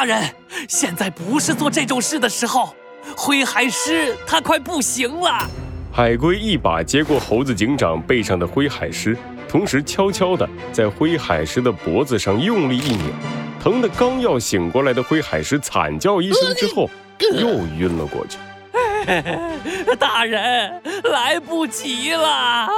大人，现在不是做这种事的时候。灰海狮它快不行了。海龟一把接过猴子警长背上的灰海狮，同时悄悄地在灰海狮的脖子上用力一扭，疼得刚要醒过来的灰海狮惨叫一声之后，又晕了过去。大人，来不及了！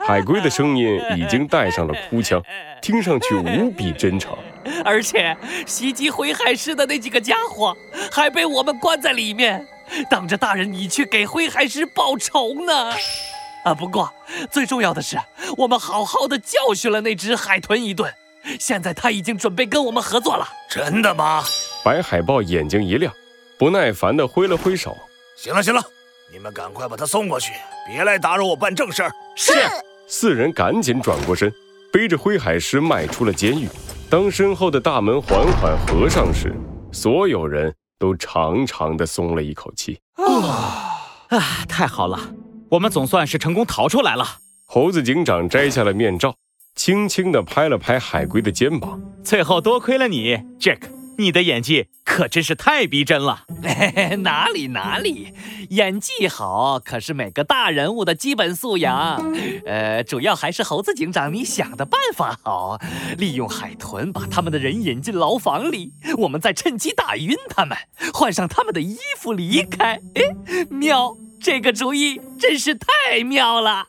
海龟的声音已经带上了哭腔，听上去无比真诚。而且袭击灰海狮的那几个家伙还被我们关在里面，等着大人你去给灰海狮报仇呢。啊，不过最重要的是，我们好好的教训了那只海豚一顿，现在他已经准备跟我们合作了。真的吗？白海豹眼睛一亮，不耐烦地挥了挥手。行了行了，你们赶快把他送过去，别来打扰我办正事儿。是。四人赶紧转过身，背着灰海狮迈出了监狱。当身后的大门缓缓合上时，所有人都长长的松了一口气。啊啊！太好了，我们总算是成功逃出来了。猴子警长摘下了面罩，轻轻的拍了拍海龟的肩膀。最后多亏了你，Jack。你的演技可真是太逼真了！哪里哪里，演技好可是每个大人物的基本素养。呃，主要还是猴子警长你想的办法好，利用海豚把他们的人引进牢房里，我们再趁机打晕他们，换上他们的衣服离开。哎，妙！这个主意真是太妙了。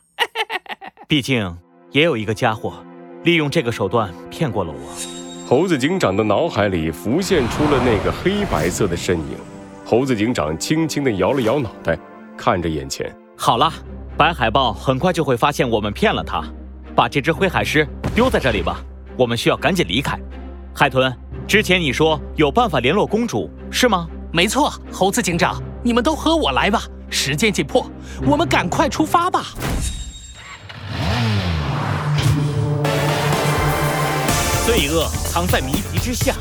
毕竟也有一个家伙利用这个手段骗过了我。猴子警长的脑海里浮现出了那个黑白色的身影。猴子警长轻轻地摇了摇脑袋，看着眼前。好了，白海豹很快就会发现我们骗了他，把这只灰海狮丢在这里吧。我们需要赶紧离开。海豚，之前你说有办法联络公主，是吗？没错，猴子警长，你们都和我来吧。时间紧迫，我们赶快出发吧。罪恶藏在谜题之下，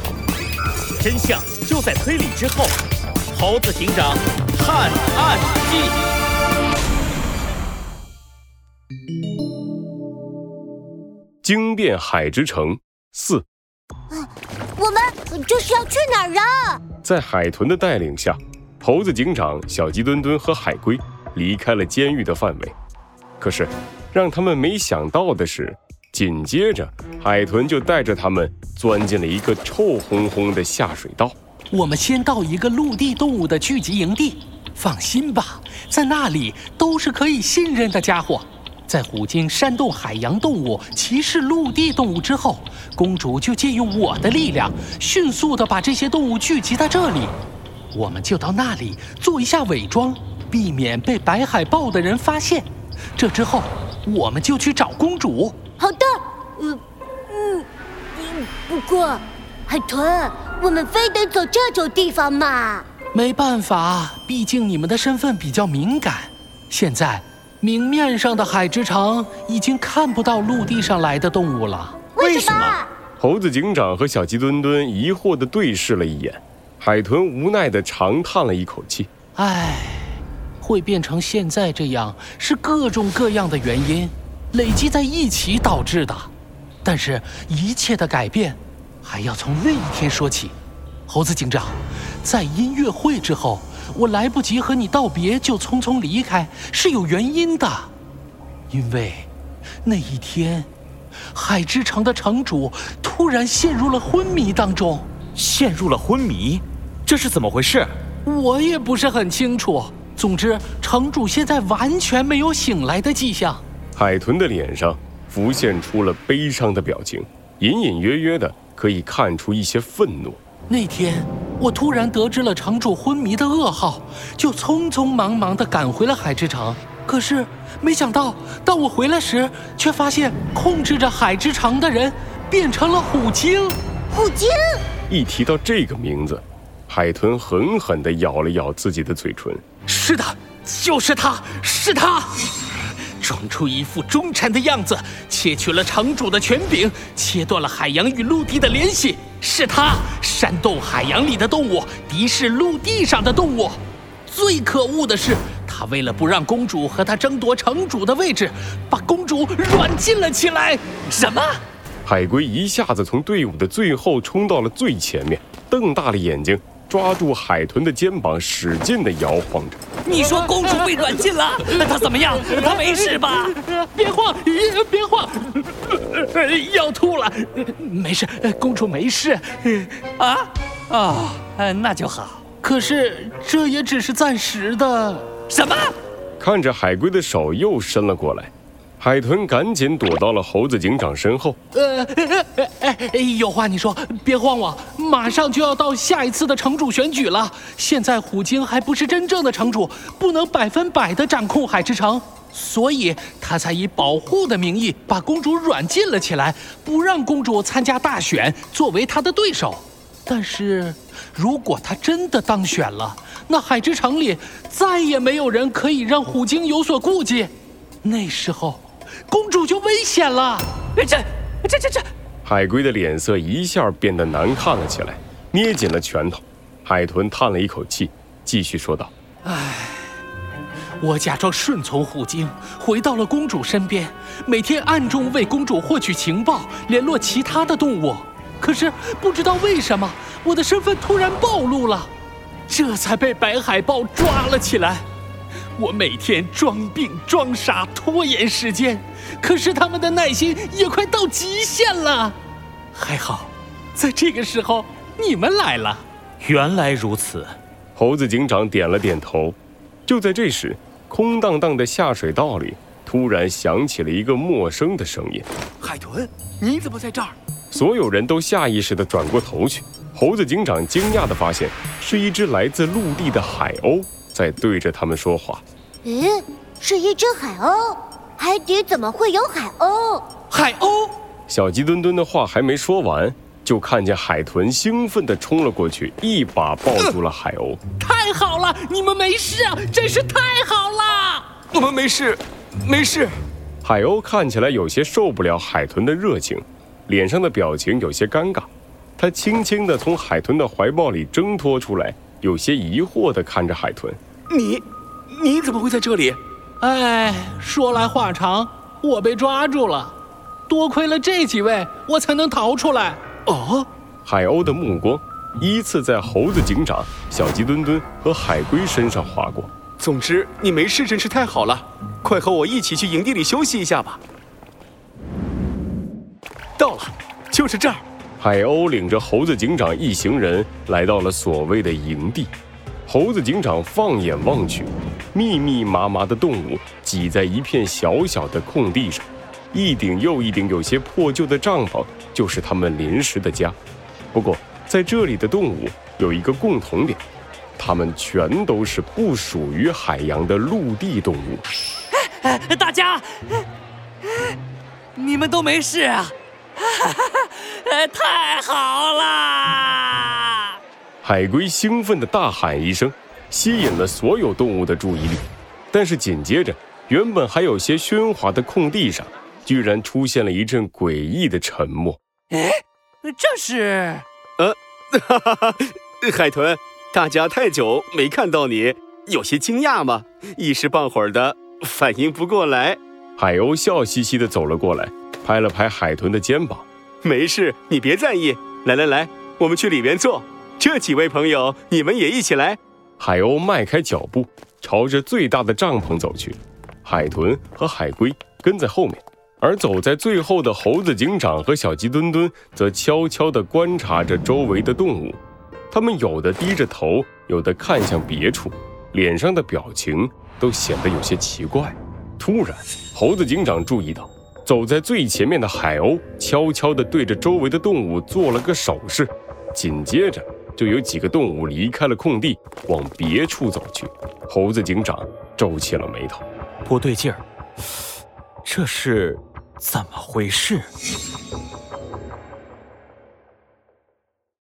真相就在推理之后。猴子警长探案记：惊变海之城四。我们这是要去哪儿啊？在海豚的带领下，猴子警长、小鸡墩墩和海龟离开了监狱的范围。可是，让他们没想到的是。紧接着，海豚就带着他们钻进了一个臭烘烘的下水道。我们先到一个陆地动物的聚集营地。放心吧，在那里都是可以信任的家伙。在虎鲸煽动海洋动物歧视陆地动物之后，公主就借用我的力量，迅速的把这些动物聚集在这里。我们就到那里做一下伪装，避免被白海豹的人发现。这之后，我们就去找公主。好的，嗯嗯，不过，海豚，我们非得走这种地方吗？没办法，毕竟你们的身份比较敏感。现在，明面上的海之城已经看不到陆地上来的动物了。为什么？猴子警长和小鸡墩墩疑惑地对视了一眼，海豚无奈地长叹了一口气：“唉，会变成现在这样，是各种各样的原因。”累积在一起导致的，但是一切的改变还要从那一天说起。猴子警长，在音乐会之后，我来不及和你道别就匆匆离开，是有原因的。因为那一天，海之城的城主突然陷入了昏迷当中。陷入了昏迷，这是怎么回事？我也不是很清楚。总之，城主现在完全没有醒来的迹象。海豚的脸上浮现出了悲伤的表情，隐隐约约的可以看出一些愤怒。那天我突然得知了城主昏迷的噩耗，就匆匆忙忙地赶回了海之城。可是没想到，当我回来时，却发现控制着海之城的人变成了虎鲸。虎鲸！一提到这个名字，海豚狠狠地咬了咬自己的嘴唇。是的，就是他，是他。装出一副忠臣的样子，窃取了城主的权柄，切断了海洋与陆地的联系。是他煽动海洋里的动物敌视陆地上的动物。最可恶的是，他为了不让公主和他争夺城主的位置，把公主软禁了起来。什么？海龟一下子从队伍的最后冲到了最前面，瞪大了眼睛，抓住海豚的肩膀，使劲地摇晃着。你说公主被软禁了，她怎么样？她没事吧？别晃，别慌，要吐了，没事，公主没事。啊？哦，那就好。可是这也只是暂时的。什么？看着海龟的手又伸了过来，海豚赶紧躲到了猴子警长身后。呃，哎，有话你说，别慌我，马上就要到下一次的城主选举了。现在虎鲸还不是真正的城主，不能百分百的掌控海之城，所以他才以保护的名义把公主软禁了起来，不让公主参加大选，作为他的对手。但是，如果他真的当选了，那海之城里再也没有人可以让虎鲸有所顾忌，那时候，公主就危险了。这、这、这、这……海龟的脸色一下变得难看了起来，捏紧了拳头。海豚叹了一口气，继续说道：“唉，我假装顺从虎鲸，回到了公主身边，每天暗中为公主获取情报，联络其他的动物。”可是不知道为什么，我的身份突然暴露了，这才被白海豹抓了起来。我每天装病装傻，拖延时间，可是他们的耐心也快到极限了。还好，在这个时候你们来了。原来如此，猴子警长点了点头。就在这时，空荡荡的下水道里突然响起了一个陌生的声音：“海豚，你怎么在这儿？”所有人都下意识地转过头去，猴子警长惊讶地发现，是一只来自陆地的海鸥在对着他们说话。嗯，是一只海鸥，海底怎么会有海鸥？海鸥！小鸡墩墩的话还没说完，就看见海豚兴奋地冲了过去，一把抱住了海鸥。太好了，你们没事啊，真是太好了！我们没事，没事。海鸥看起来有些受不了海豚的热情。脸上的表情有些尴尬，它轻轻地从海豚的怀抱里挣脱出来，有些疑惑地看着海豚：“你，你怎么会在这里？”哎，说来话长，我被抓住了，多亏了这几位，我才能逃出来。哦，海鸥的目光依次在猴子警长、小鸡墩墩和海龟身上划过。总之，你没事真是太好了，快和我一起去营地里休息一下吧。到了，就是这儿。海鸥领着猴子警长一行人来到了所谓的营地。猴子警长放眼望去，密密麻麻的动物挤在一片小小的空地上，一顶又一顶有些破旧的帐篷就是他们临时的家。不过，在这里的动物有一个共同点，它们全都是不属于海洋的陆地动物。大家，你们都没事啊？哈哈，太好啦！海龟兴奋地大喊一声，吸引了所有动物的注意力。但是紧接着，原本还有些喧哗的空地上，居然出现了一阵诡异的沉默。哎，这是……呃，哈哈哈！海豚，大家太久没看到你，有些惊讶吗？一时半会儿的反应不过来。海鸥笑嘻嘻地走了过来。拍了拍海豚的肩膀，没事，你别在意。来来来，我们去里面坐。这几位朋友，你们也一起来。海鸥迈开脚步，朝着最大的帐篷走去。海豚和海龟跟在后面，而走在最后的猴子警长和小鸡墩墩则悄悄地观察着周围的动物。他们有的低着头，有的看向别处，脸上的表情都显得有些奇怪。突然，猴子警长注意到。走在最前面的海鸥悄悄地对着周围的动物做了个手势，紧接着就有几个动物离开了空地，往别处走去。猴子警长皱起了眉头，不对劲儿，这是怎么回事？